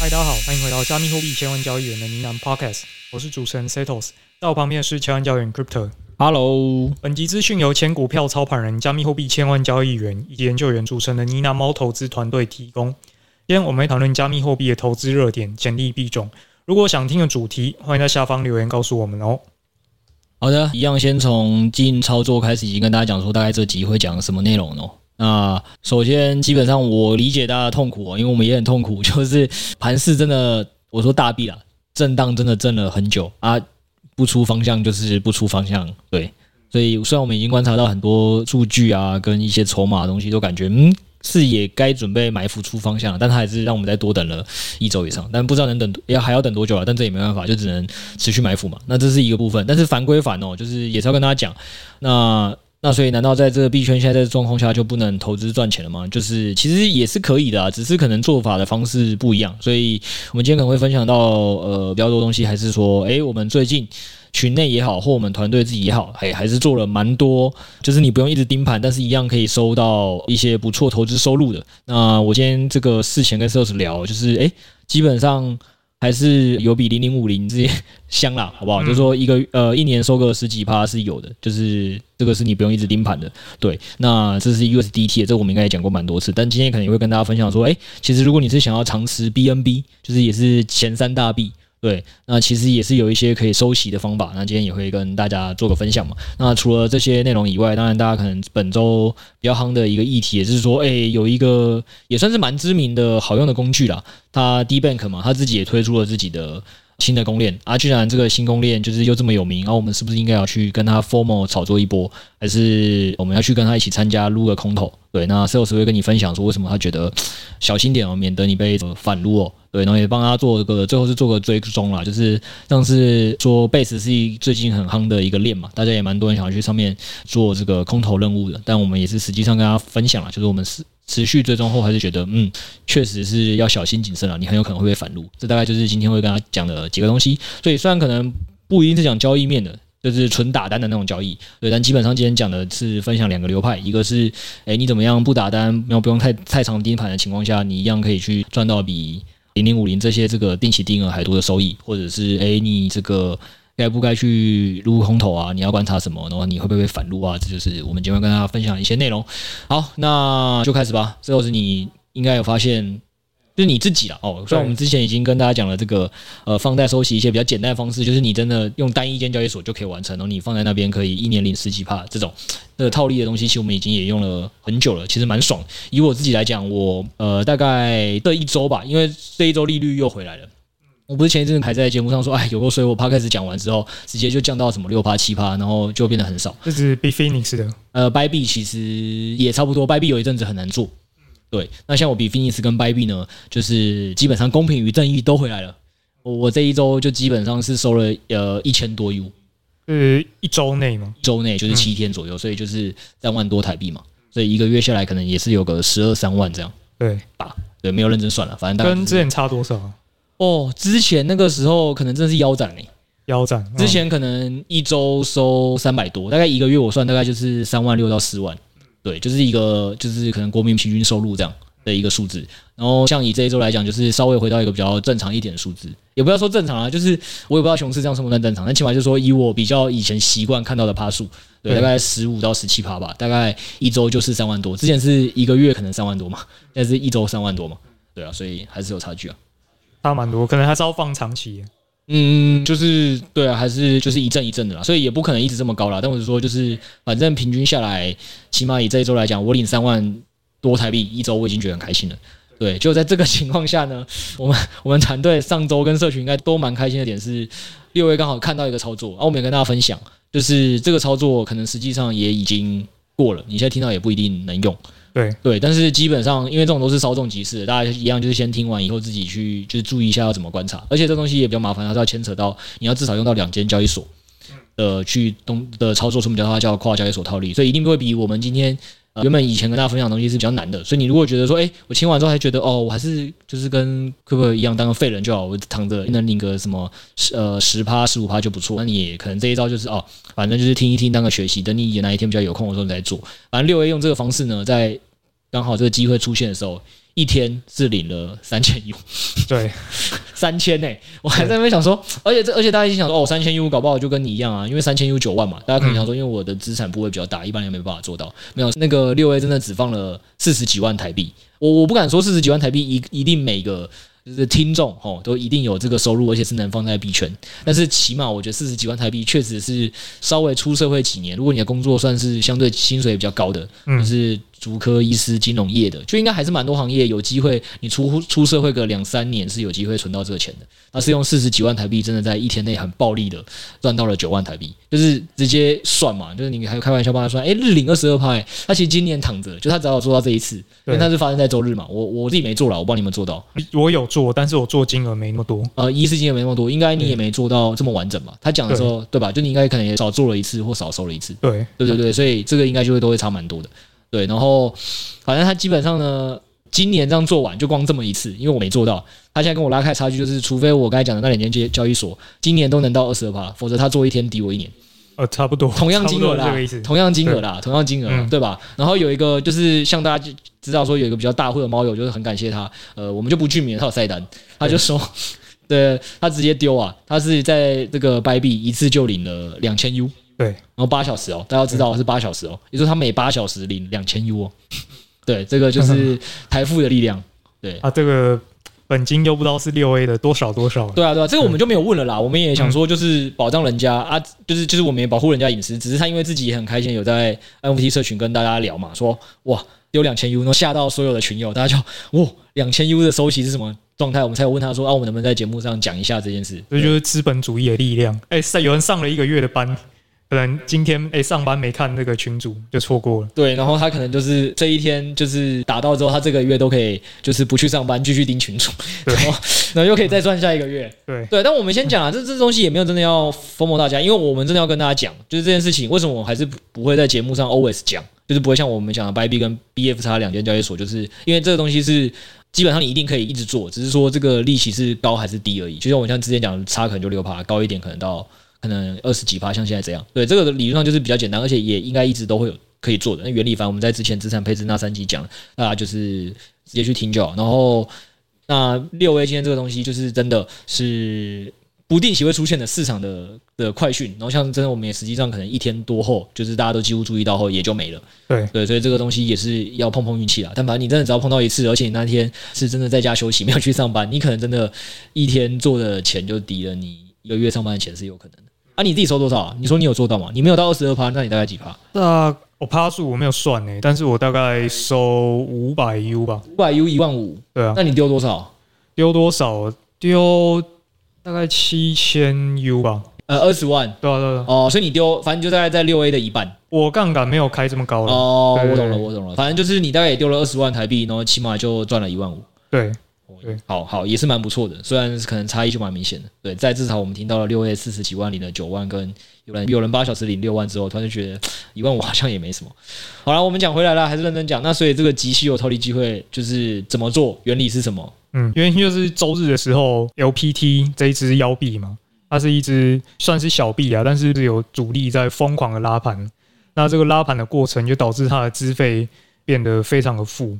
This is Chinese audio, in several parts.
嗨，大家好，欢迎回到加密货币千万交易员的呢喃 Podcast，我是主持人 Setos，在我旁边是千万交易员 Crypto。Hello，本集资讯由前股票操盘人、加密货币千万交易员以及研究员组成的呢喃猫投资团队提供。今天我们会讨论加密货币的投资热点、潜力币种。如果想听的主题，欢迎在下方留言告诉我们哦。好的，一样先从经营操作开始，已经跟大家讲说，大概这集会讲什么内容哦。那首先，基本上我理解大家痛苦哦，因为我们也很痛苦，就是盘势真的，我说大币啊，震荡真的震了很久啊，不出方向就是不出方向，对，所以虽然我们已经观察到很多数据啊，跟一些筹码的东西，都感觉嗯是也该准备埋伏出方向了，但它还是让我们再多等了一周以上，但不知道能等要还要等多久了，但这也没办法，就只能持续埋伏嘛。那这是一个部分，但是烦归烦哦，就是也是要跟大家讲，那。那所以，难道在这个币圈现在这个状况下就不能投资赚钱了吗？就是其实也是可以的啊，只是可能做法的方式不一样。所以我们今天可能会分享到呃比较多东西，还是说，诶，我们最近群内也好，或我们团队自己也好，还，还是做了蛮多，就是你不用一直盯盘，但是一样可以收到一些不错投资收入的。那我今天这个事前跟 Sales 聊，就是诶，基本上。还是有比零零五零这些 香啦，好不好？就是说一个呃一年收个十几趴是有的，就是这个是你不用一直盯盘的。对，那这是 USDT，这个我们应该也讲过蛮多次，但今天可能也会跟大家分享说，哎，其实如果你是想要长持 BNB，就是也是前三大币。对，那其实也是有一些可以收息的方法。那今天也会跟大家做个分享嘛。那除了这些内容以外，当然大家可能本周比较夯的一个议题，也是说，哎，有一个也算是蛮知名的好用的工具啦。它 DBank 嘛，它自己也推出了自己的新的公链啊。既然这个新公链就是又这么有名，然后我们是不是应该要去跟他 Formal 炒作一波，还是我们要去跟他一起参加撸个空头？对，那 Sales 会跟你分享说为什么他觉得小心点哦，免得你被反撸哦。对，然后也帮他做个最后是做个追踪啦，就是像是说 Base 是最近很夯的一个链嘛，大家也蛮多人想要去上面做这个空投任务的，但我们也是实际上跟大家分享了，就是我们是持续追踪后还是觉得嗯，确实是要小心谨慎了，你很有可能会被反撸，这大概就是今天会跟他讲的几个东西。所以虽然可能不一定是讲交易面的，就是纯打单的那种交易，对，但基本上今天讲的是分享两个流派，一个是哎你怎么样不打单，然后不用太太长盯盘的情况下，你一样可以去赚到比。零零五零这些这个定期定额还多的收益，或者是哎，你这个该不该去撸空头啊？你要观察什么？然后你会不会反撸啊？这就是我们今天跟大家分享一些内容。好，那就开始吧。最后是你应该有发现。就是你自己了哦，虽然我们之前已经跟大家讲了这个呃放贷收息一些比较简单的方式，就是你真的用单一间交易所就可以完成，然后你放在那边可以一年领十几趴这种的套利的东西，其实我们已经也用了很久了，其实蛮爽。以我自己来讲，我呃大概这一周吧，因为这一周利率又回来了，我不是前一阵子还在节目上说，哎，有够衰，我趴开始讲完之后，直接就降到什么六趴七趴，然后就变得很少。这是 Bitfinex 的，呃，Bybit 其实也差不多，Bybit 有一阵子很难做。对，那像我 Bitfinex 跟 Bybit 呢，就是基本上公平与正义都回来了。我我这一周就基本上是收了呃一千多 U，呃一周内吗？周内就是七天左右，嗯、所以就是三万多台币嘛。所以一个月下来可能也是有个十二三万这样。对吧？对，没有认真算了，反正大概、就是、跟之前差多少啊？哦，之前那个时候可能真的是腰斩嘞，腰斩。之前可能一周收三百多，大概一个月我算大概就是三万六到四万。对，就是一个就是可能国民平均收入这样的一个数字，然后像以这一周来讲，就是稍微回到一个比较正常一点的数字，也不要说正常啊，就是我也不知道熊市这样算不算正常，但起码就是说以我比较以前习惯看到的趴数，对，大概十五到十七趴吧，大概一周就是三万多，之前是一个月可能三万多嘛，现在是一周三万多嘛，对啊，所以还是有差距啊，差蛮多，可能还是要放长期。嗯，就是对啊，还是就是一阵一阵的啦，所以也不可能一直这么高啦。但我是说，就是反正平均下来，起码以这一周来讲，我领三万多台币一周，我已经觉得很开心了。对，就在这个情况下呢，我们我们团队上周跟社群应该都蛮开心的点是，六 A 刚好看到一个操作，啊，我们也跟大家分享，就是这个操作可能实际上也已经过了，你现在听到也不一定能用。对。对，但是基本上因为这种都是稍纵即逝，大家一样就是先听完以后自己去就是注意一下要怎么观察，而且这东西也比较麻烦，它是要牵扯到你要至少用到两间交易所呃去东的操作，什么叫它叫跨交易所套利，所以一定会比我们今天。原本以前跟大家分享东西是比较难的，所以你如果觉得说，哎，我听完之后还觉得，哦，我还是就是跟可不可一样当个废人就好，我躺着能领个什么十呃十趴十五趴就不错，那你也可能这一招就是哦，反正就是听一听当个学习，等你哪一天比较有空的时候你再做。反正六 A 用这个方式呢，在刚好这个机会出现的时候。一天是领了三千 U，对，三千呢，我还在那边想说，而且这而且大家一想说，哦，三千 U 搞不好就跟你一样啊，因为三千 U 九万嘛，大家可能想说，因为我的资产部位比较大，一般人没办法做到。没有那个六 A 真的只放了四十几万台币，我我不敢说四十几万台币一一定每个就是听众哦都一定有这个收入，而且是能放在币圈，但是起码我觉得四十几万台币确实是稍微出社会几年，如果你的工作算是相对薪水比较高的，就是。竹科、医师、金融业的，就应该还是蛮多行业有机会。你出出社会个两三年是有机会存到这个钱的。他是用四十几万台币，真的在一天内很暴利的赚到了九万台币，就是直接算嘛，就是你还开玩笑帮他算，哎，日领二十二派，他其实今年躺着，就他只要做到这一次，因为他是发生在周日嘛。我我自己没做了，我帮你们做到。我有做，但是我做金额没那么多。呃，一次金额没那么多，应该你也没做到这么完整吧？他讲的时候，对，对吧？就你应该可能也少做了一次或少收了一次。对，对对对，所以这个应该就会都会差蛮多的。对，然后反正他基本上呢，今年这样做完就光这么一次，因为我没做到。他现在跟我拉开差距，就是除非我刚才讲的那两间交交易所今年都能到二十二趴，否则他做一天抵我一年。呃，差不多，同样金额啦，同样金额啦，同样金额，嗯、对吧？然后有一个就是像大家知道说有一个比较大户的猫友，就是很感谢他。呃，我们就不具名，他有晒单，他就说，对，他直接丢啊，他是在这个白币一次就领了两千 U。对，然后八小时哦，大家要知道是八小时哦，也就是他每八小时领两千 U 哦。对，这个就是 台富的力量。对啊，这个本金又不知道是六 A 的多少多少。对啊，对啊，这个我们就没有问了啦。我们也想说，就是保障人家啊，就是就是我们也保护人家隐私。只是他因为自己也很开心，有在 NFT 社群跟大家聊嘛，说哇丢两千 U，然后吓到所有的群友，大家就哇两千 U 的收息是什么状态？我们才有问他说啊，我们能不能在节目上讲一下这件事？这就是资本主义的力量。哎，上有人上了一个月的班。可能今天哎、欸、上班没看那个群主就错过了。对，然后他可能就是这一天就是打到之后，他这个月都可以就是不去上班，继续盯群主，然后然后又可以再赚下一个月。对对，但我们先讲啊，这这东西也没有真的要 FOMO 大家，因为我们真的要跟大家讲，就是这件事情为什么我还是不会在节目上 always 讲，就是不会像我们讲的 Bybit 跟 BFX 两间交易所，就是因为这个东西是基本上你一定可以一直做，只是说这个利息是高还是低而已。就像我像之前讲的，差可能就六趴，高一点可能到。可能二十几趴，像现在这样，对，这个理论上就是比较简单，而且也应该一直都会有可以做的。那原理反正我们在之前资产配置那三集讲，大家就是直接去听就好。然后那六 A 今天这个东西就是真的是不定期会出现的市场的的快讯，然后像真的我们也实际上可能一天多后，就是大家都几乎注意到后也就没了。对对，所以这个东西也是要碰碰运气啦。但反正你真的只要碰到一次，而且你那天是真的在家休息，没有去上班，你可能真的一天做的钱就抵了你一个月上班的钱是有可能的。啊，你自己收多少啊？你说你有做到吗？你没有到二十二趴，那你大概几趴？那我趴数我没有算呢、欸，但是我大概收五百 U 吧，五百 U 一万五。对啊，那你丢多少？丢多少？丢大概七千 U 吧。呃，二十万。对啊，对啊。哦，所以你丢，反正就大概在六 A 的一半。我杠杆没有开这么高了。哦，我懂了，我懂了。反正就是你大概也丢了二十万台币，然后起码就赚了一万五。对。对，好好也是蛮不错的，虽然可能差异就蛮明显的。对，在至少我们听到了六月四十几万领了九万，跟有人有人八小时领六万之后，突然就觉得一万五好像也没什么。好了，我们讲回来了，还是认真讲。那所以这个极稀有套利机会就是怎么做？原理是什么？嗯，原因就是周日的时候，LPT 这一支妖币嘛，它是一只算是小币啊，但是有主力在疯狂的拉盘。那这个拉盘的过程就导致它的资费变得非常的负。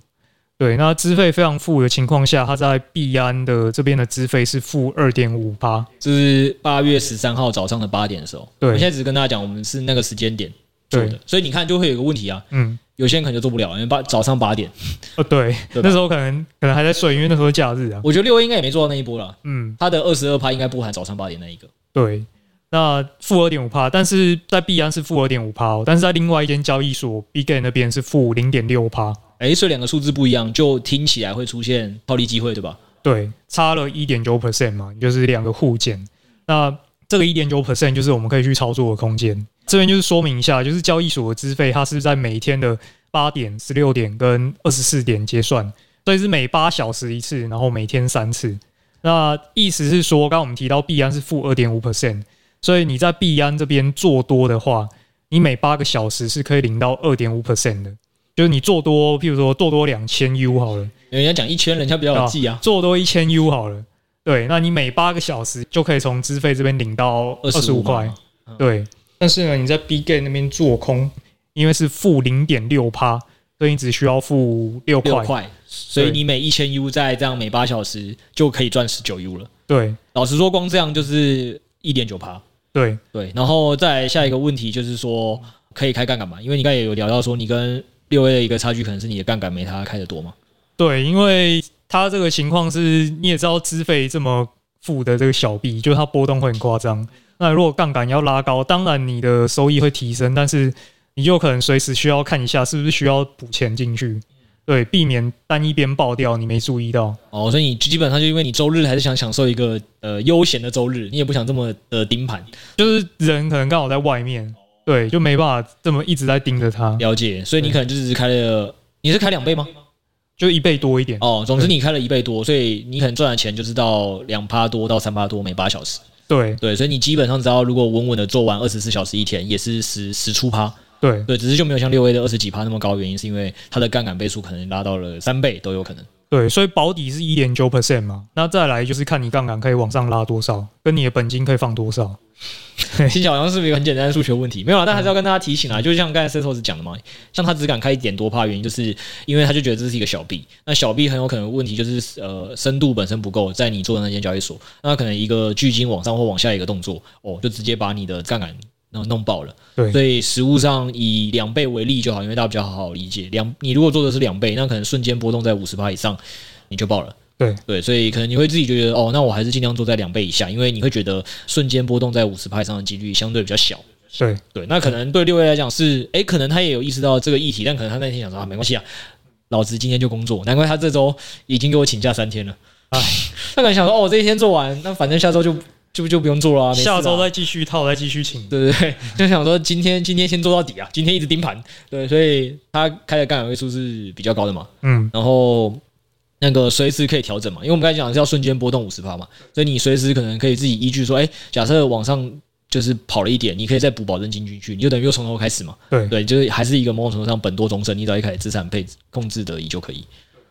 对，那资费非常负的情况下，它在币安的这边的资费是负二点五八，这是八月十三号早上的八点的时候。对，我现在只是跟大家讲，我们是那个时间点做的，对所以你看就会有一个问题啊，嗯，有些人可能就做不了，因为八早上八点，哦对，对吧 那时候可能可能还在睡，因为那时候假日啊。我觉得六 A 应该也没做到那一波了，嗯，它的二十二趴应该不含早上八点那一个。对，那负二点五趴，但是在币安是负二点五趴，但是在另外一间交易所 Bitget 那边是负零点六趴。哎，所以两个数字不一样，就听起来会出现套利机会，对吧？对，差了一点九 percent 嘛，就是两个互减。那这个一点九 percent 就是我们可以去操作的空间。这边就是说明一下，就是交易所的资费，它是在每天的八点、十六点跟二十四点结算，所以是每八小时一次，然后每天三次。那意思是说，刚刚我们提到币安是负二点五 percent，所以你在币安这边做多的话，你每八个小时是可以领到二点五 percent 的。就是你做多，譬如说做多两千 U 好了，人家讲一千，人家比较有记啊，做多一千 U 好了，对，那你每八个小时就可以从资费这边领到二十五块，对。但是呢，你在 Bitget 那边做空，因为是负零点六趴，所以你只需要付六块。所以你每一千 U 在这样每八小时就可以赚十九 U 了。对，老实说，光这样就是一点九趴。对对，然后再下一个问题就是说，可以开杠杆嘛？因为你刚才也有聊到说，你跟六 A 的一个差距可能是你的杠杆没他开的多嘛？对，因为他这个情况是，你也知道资费这么负的这个小币，就是它波动会很夸张。那如果杠杆要拉高，当然你的收益会提升，但是你就可能随时需要看一下是不是需要补钱进去。对，避免单一边爆掉，你没注意到哦，所以你基本上就因为你周日还是想享受一个呃悠闲的周日，你也不想这么的盯盘，就是人可能刚好在外面，对，就没办法这么一直在盯着它。了解，所以你可能就只是开了，你是开两倍吗？就一倍多一点哦。总之你开了一倍多，所以你可能赚的钱就是到两趴多到三趴多每八小时。对对，所以你基本上只要如果稳稳的做完二十四小时一天，也是十十出趴。对对，只是就没有像六 A 的二十几趴那么高，原因是因为它的杠杆倍数可能拉到了三倍都有可能。对，所以保底是一点九 percent 嘛，那再来就是看你杠杆可以往上拉多少，跟你的本金可以放多少。听起来好像是一个很简单的数学问题，没有啦，但还是要跟大家提醒啊，就像刚才 Setos 讲的嘛，像他只敢开一点多趴，原因就是因为他就觉得这是一个小币，那小币很有可能问题就是呃深度本身不够，在你做的那间交易所，那可能一个巨鲸往上或往下一个动作，哦，就直接把你的杠杆。弄弄爆了，对，所以实物上以两倍为例就好，因为大家比较好好理解。两，你如果做的是两倍，那可能瞬间波动在五十趴以上，你就爆了。对。对，所以可能你会自己就觉得，哦，那我还是尽量做在两倍以下，因为你会觉得瞬间波动在五十派上的几率相对比较小。对。对，那可能对六位来讲是，诶，可能他也有意识到这个议题，但可能他那天想说啊，没关系啊，老子今天就工作，难怪他这周已经给我请假三天了。哎，他可能想说，哦，我这一天做完，那反正下周就。就就不用做了，啊，下周再继续套，再继续请，对对对，就想说今天今天先做到底啊，今天一直盯盘，对，所以他开的杠杆位数是比较高的嘛，嗯，然后那个随时可以调整嘛，因为我们刚才讲的是要瞬间波动五十趴嘛，所以你随时可能可以自己依据说，哎，假设往上就是跑了一点，你可以再补保证金进去，你就等于又从头开始嘛，对对，就是还是一个某种程度上本多终身，你只要一开始资产配置控制得宜就可以。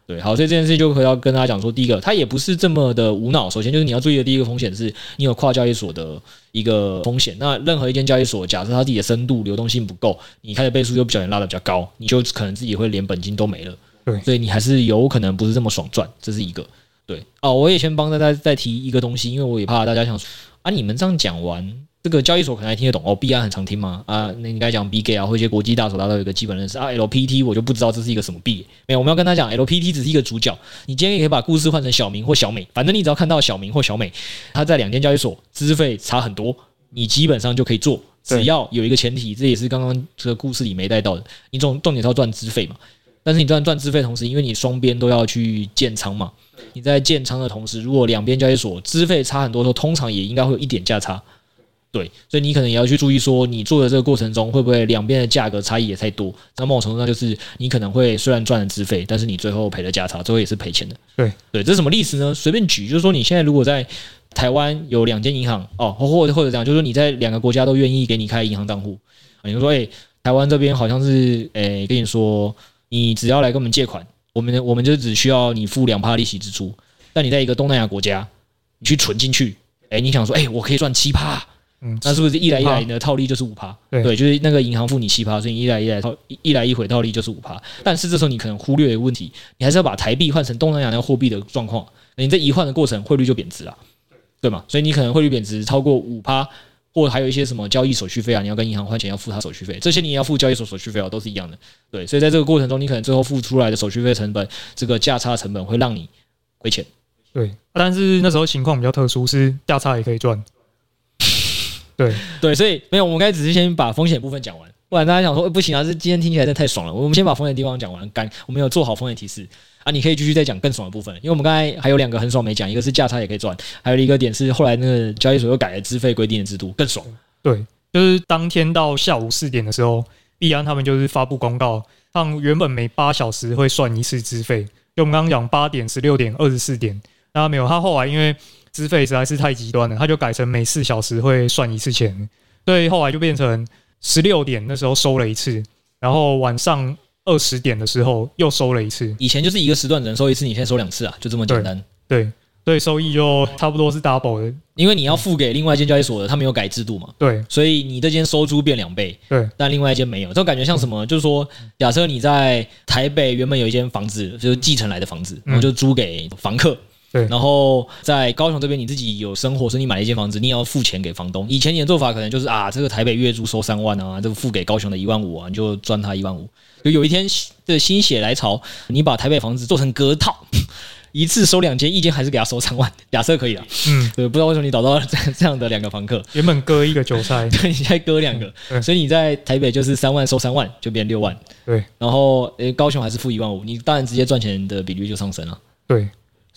对，好，所以这件事就可以要跟大家讲说，第一个，它也不是这么的无脑。首先就是你要注意的第一个风险是，你有跨交易所的一个风险。那任何一间交易所，假设它自己的深度、流动性不够，你开的倍数又不小心拉得比较高，你就可能自己会连本金都没了。对，所以你还是有可能不是这么爽赚，这是一个。对，哦，我也先帮大家再提一个东西，因为我也怕大家想说，啊，你们这样讲完。这个交易所可能还听得懂哦，币安很常听吗？啊，那你刚才讲 Bitget 啊，或一些国际大所，大家都有一个基本认识啊。LPT 我就不知道这是一个什么币，没有，我们要跟他讲，LPT 只是一个主角。你今天也可以把故事换成小明或小美，反正你只要看到小明或小美，他在两间交易所资费差很多，你基本上就可以做，只要有一个前提，这也是刚刚这个故事里没带到的，你重重点是要赚资费嘛。但是你赚赚资费同时，因为你双边都要去建仓嘛，你在建仓的同时，如果两边交易所资费差很多的时候，通常也应该会有一点价差。对，所以你可能也要去注意，说你做的这个过程中，会不会两边的价格差异也太多？那某种程度上，就是你可能会虽然赚了资费，但是你最后赔了价差，最后也是赔钱的。对对，这是什么意思呢？随便举，就是说你现在如果在台湾有两间银行哦，或者或者这样，就是说你在两个国家都愿意给你开银行账户，你就说，哎，台湾这边好像是，哎，跟你说，你只要来跟我们借款，我们我们就只需要你付两趴利息支出。但你在一个东南亚国家，你去存进去，哎，你想说，哎，我可以赚七趴。嗯，那是不是一来一来的套利就是五趴？对，就是那个银行付你七趴，所以一来一来套一来一回套利就是五趴。但是这时候你可能忽略的问题，你还是要把台币换成东南亚那个货币的状况，你这一换的过程汇率就贬值了，对吗？所以你可能汇率贬值超过五趴，或者还有一些什么交易手续费啊，你要跟银行换钱要付他手续费，这些你也要付交易所手续费啊，都是一样的。对，所以在这个过程中，你可能最后付出来的手续费成本，这个价差成本会让你亏钱。对，但是那时候情况比较特殊，是价差也可以赚。对对，所以没有，我们该只是先把风险部分讲完。不然大家想说，欸、不行啊，这今天听起来真的太爽了。我们先把风险地方讲完，干，我们有做好风险提示啊，你可以继续再讲更爽的部分，因为我们刚才还有两个很爽没讲，一个是价差也可以赚，还有一个点是后来那个交易所又改了资费规定的制度，更爽。对，就是当天到下午四点的时候，币安他们就是发布公告，让原本每八小时会算一次资费，就我们刚刚讲八点、十六点、二十四点，那没有，他后来因为资费实在是太极端了，他就改成每四小时会算一次钱，所以后来就变成。十六点那时候收了一次，然后晚上二十点的时候又收了一次。以前就是一个时段只能收一次，你现在收两次啊，就这么简单。对，对，所以收益就差不多是 double 的，因为你要付给另外一间交易所的，他没有改制度嘛。对，所以你这间收租变两倍。对，但另外一间没有，这种感觉像什么？就是说，假设你在台北原本有一间房子，就是继承来的房子，然后就租给房客。对，然后在高雄这边，你自己有生活，所以你买了一间房子，你也要付钱给房东。以前你的做法可能就是啊，这个台北月租收三万啊，这个付给高雄的一万五啊，你就赚他一万五。就有一天的心血来潮，你把台北房子做成隔套，一次收两间，一间还是给他收三万，假设可以了。嗯，对，不知道为什么你找到 这这样的两个房客，原本割一个韭菜，对，你再割两个，所以你在台北就是三万收三万，就变六万。对，然后诶，高雄还是付一万五，你当然直接赚钱的比率就上升了。对。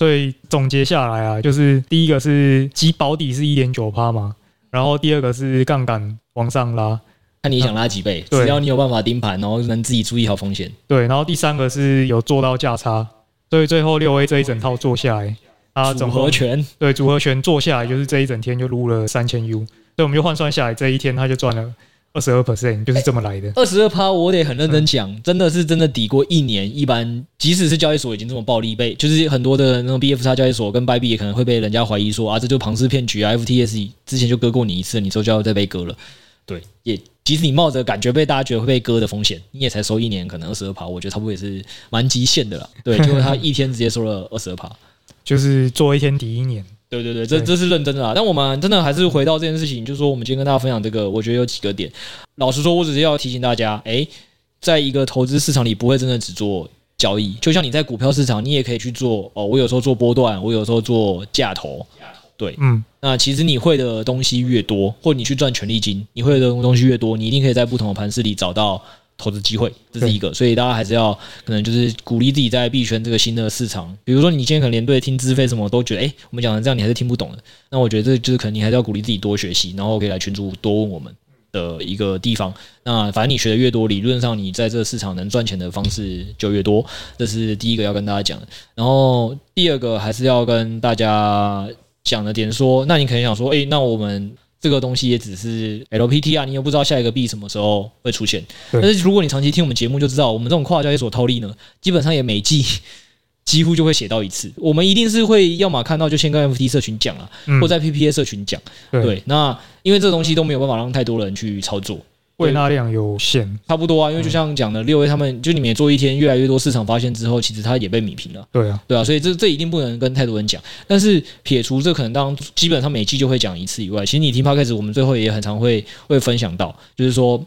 所以总结下来啊，就是第一个是基保底是一点九趴嘛，然后第二个是杠杆往上拉，看你想拉几倍，只要你有办法盯盘，然后能自己注意好风险。对，然后第三个是有做到价差，所以最后六 A 这一整套做下来，啊，组合拳，对，组合拳做下来就是这一整天就撸了三千 U，所以我们就换算下来，这一天他就赚了。二十二 percent 就是这么来的。二十二趴，我得很认真讲，真的是真的抵过一年。一般即使是交易所已经这么暴利，被就是很多的那种 BFX 交易所跟 Bybit 也可能会被人家怀疑说啊，这就是庞氏骗局啊。FTS 之前就割过你一次，你之后就要再被割了。对，也即使你冒着感觉被大家觉得会被割的风险，你也才收一年，可能二十二趴，我觉得差不多也是蛮极限的了。对，结果他一天直接收了二十二趴，就是做一天抵一年。对对对，这这是认真的啊！但我们真的还是回到这件事情，就是说我们今天跟大家分享这个，我觉得有几个点。老实说，我只是要提醒大家，诶，在一个投资市场里，不会真的只做交易。就像你在股票市场，你也可以去做哦。我有时候做波段，我有时候做价投。对，嗯，那其实你会的东西越多，或你去赚权利金，你会的东西越多，你一定可以在不同的盘势里找到。投资机会，这是一个，所以大家还是要可能就是鼓励自己在币圈这个新的市场。比如说，你今天可能连对听资费什么都觉得，诶，我们讲的这样你还是听不懂的。那我觉得这就是可能你还是要鼓励自己多学习，然后可以来群主多问我们的一个地方。那反正你学的越多，理论上你在这个市场能赚钱的方式就越多。这是第一个要跟大家讲的。然后第二个还是要跟大家讲的点说，那你可能想说，诶，那我们。这个东西也只是 LPT 啊，你又不知道下一个币什么时候会出现。但是如果你长期听我们节目，就知道我们这种跨交易所套利呢，基本上也每季 几乎就会写到一次。我们一定是会要么看到就先跟 FT 社群讲啊，或在 PPA 社群讲。对，那因为这个东西都没有办法让太多人去操作。胃纳量有限，差不多啊，因为就像讲的，六 A 他们就你们也做一天，越来越多市场发现之后，其实它也被米平了。对啊，对啊，所以这这一定不能跟太多人讲。但是撇除这可能当基本上每季就会讲一次以外，其实你听 Podcast，我们最后也很常会会分享到，就是说，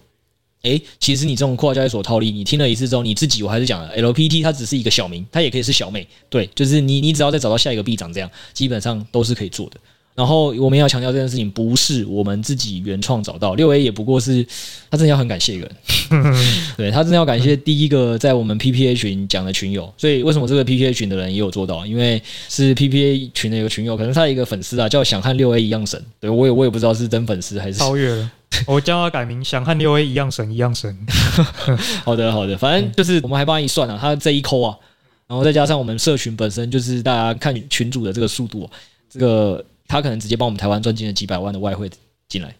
诶，其实你这种跨交易所套利，你听了一次之后，你自己我还是讲了 LPT，它只是一个小名，它也可以是小妹。对，就是你你只要再找到下一个币涨这样，基本上都是可以做的。然后我们要强调这件事情不是我们自己原创找到，六 A 也不过是他真的要很感谢一个人，对，他真的要感谢第一个在我们 PPA 群讲的群友，所以为什么这个 PPA 群的人也有做到？因为是 PPA 群的一个群友，可能他一个粉丝啊，叫想和六 A 一样神，对，我也我也不知道是真粉丝还是超越了，我叫他改名想和六 A 一样神一样神。好的好的，反正就是我们还帮他一算啊，他这一扣啊，然后再加上我们社群本身就是大家看群主的这个速度，这个。他可能直接帮我们台湾赚进了几百万的外汇进来，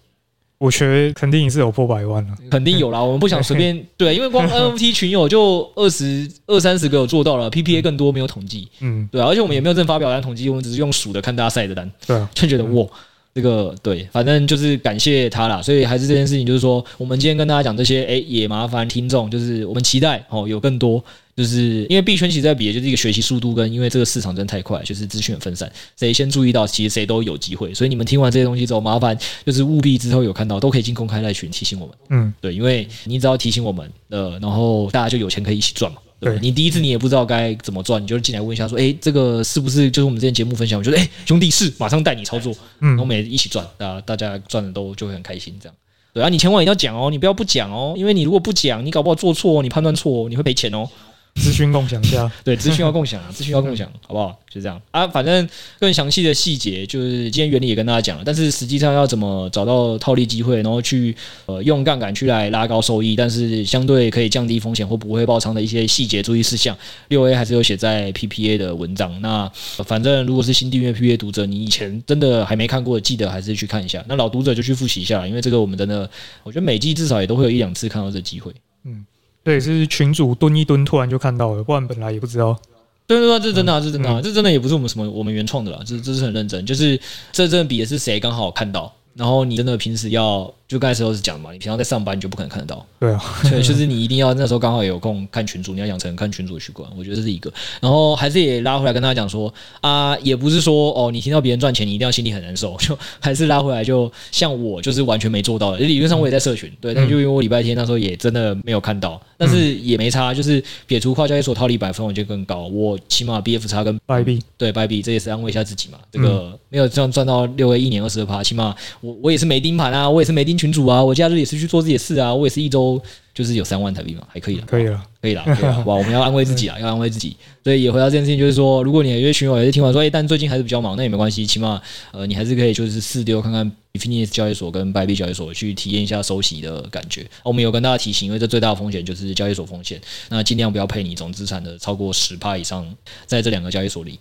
我觉得肯定也是有破百万了，肯定有啦。我们不想随便 对，因为光 NFT 群友就二十二三十个有做到了，PPA 更多没有统计，嗯，对啊，而且我们也没有正发表单统计，我们只是用数的看大家晒的单，对啊，就觉得哇，这个对，反正就是感谢他啦。所以还是这件事情，就是说我们今天跟大家讲这些，哎，也麻烦听众，就是我们期待哦有更多。就是因为币圈其实在比的就是一个学习速度，跟因为这个市场真的太快，就是资讯很分散，谁先注意到，其实谁都有机会。所以你们听完这些东西之后，麻烦就是务必之后有看到都可以进公开赖群提醒我们。嗯，对，因为你只要提醒我们，呃，然后大家就有钱可以一起赚嘛。对，对你第一次你也不知道该怎么赚，你就进来问一下说，哎，这个是不是就是我们之前节目分享？我觉得，哎，兄弟是，马上带你操作，嗯，然后我们也一起赚，啊大家赚的都就会很开心这样。对啊，你千万一定要讲哦，你不要不讲哦，因为你如果不讲，你搞不好做错，你判断错，你会赔钱哦。资讯共享一下，对，资讯要共享啊，资讯要共享，好不好？就这样啊，反正更详细的细节就是今天原理也跟大家讲了，但是实际上要怎么找到套利机会，然后去呃用杠杆去来拉高收益，但是相对可以降低风险或不会爆仓的一些细节注意事项，六 A 还是有写在 PPA 的文章。那反正如果是新订阅 PPA 读者，你以前真的还没看过，记得还是去看一下。那老读者就去复习一下，因为这个我们真的，我觉得每季至少也都会有一两次看到这机会。嗯。对，是群主蹲一蹲，突然就看到了，不然本来也不知道。对对对，这真的、啊，这真的、这真的也不是我们什么我们原创的啦，这这是很认真，就是这真的比的是谁刚好看到，然后你真的平时要。就刚才时候是讲嘛，你平常在上班你就不可能看得到。对啊，对，就是你一定要那时候刚好有空看群主，你要养成看群主的习惯。我觉得这是一个。然后还是也拉回来跟大家讲说啊，也不是说哦，你听到别人赚钱，你一定要心里很难受。就还是拉回来，就像我就是完全没做到的。理论上我也在社群，对，但就因为我礼拜天那时候也真的没有看到，但是也没差，就是撇除跨交易所套利百分，我觉得更高。我起码 BF 差跟币币对币币，这也是安慰一下自己嘛。这个没有这样赚到六 A 一年二十二趴，起码我我也是没盯盘啊，我也是没盯群主啊，我假日。也是去做自己的事啊，我也是一周就是有三万台币嘛，还可以了，可以了，可以了，哇，我们要安慰自己啊，要安慰自己。所以也回到这件事情，就是说，如果你有些群友也是听完说，哎，但最近还是比较忙，那也没关系，起码呃，你还是可以就是试丢看看 Infinity 交易所跟 Bybit 交易所去体验一下收息的感觉。我们有跟大家提醒，因为这最大的风险就是交易所风险，那尽量不要配你总资产的超过十趴以上在这两个交易所里，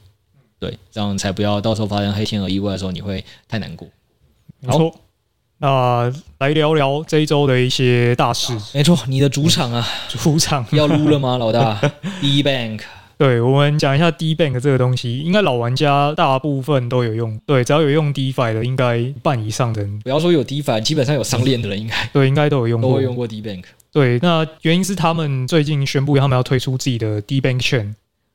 对，这样才不要到时候发生黑天鹅意外的时候你会太难过。没错。那来聊聊这一周的一些大事。没错，你的主场啊，主场要撸了吗，老大？D Bank，对，我们讲一下 D Bank 这个东西，应该老玩家大部分都有用。对，只要有用 DeFi 的，应该一半以上的人，不要说有 DeFi，基本上有商链的人应该对，应该都有用过，都会用过 D Bank。对，那原因是他们最近宣布他们要推出自己的 D Bank Chain，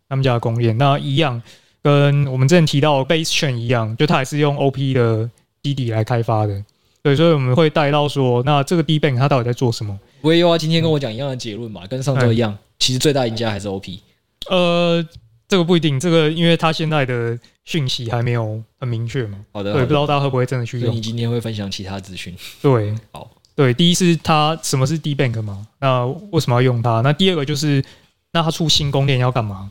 他们家的公链，那一样跟我们之前提到 Base Chain 一样，就它也是用 OP 的基底来开发的。对，所以我们会带到说，那这个 D Bank 它到底在做什么？不会又要今天跟我讲一样的结论嘛？跟上周一样，其实最大赢家还是 OP。呃，这个不一定，这个因为它现在的讯息还没有很明确嘛。好的，对，不知道大家会不会真的去用。你今天会分享其他资讯？对，好，对，第一是它什么是 D Bank 嘛？那为什么要用它？那第二个就是，那它出新公链要干嘛？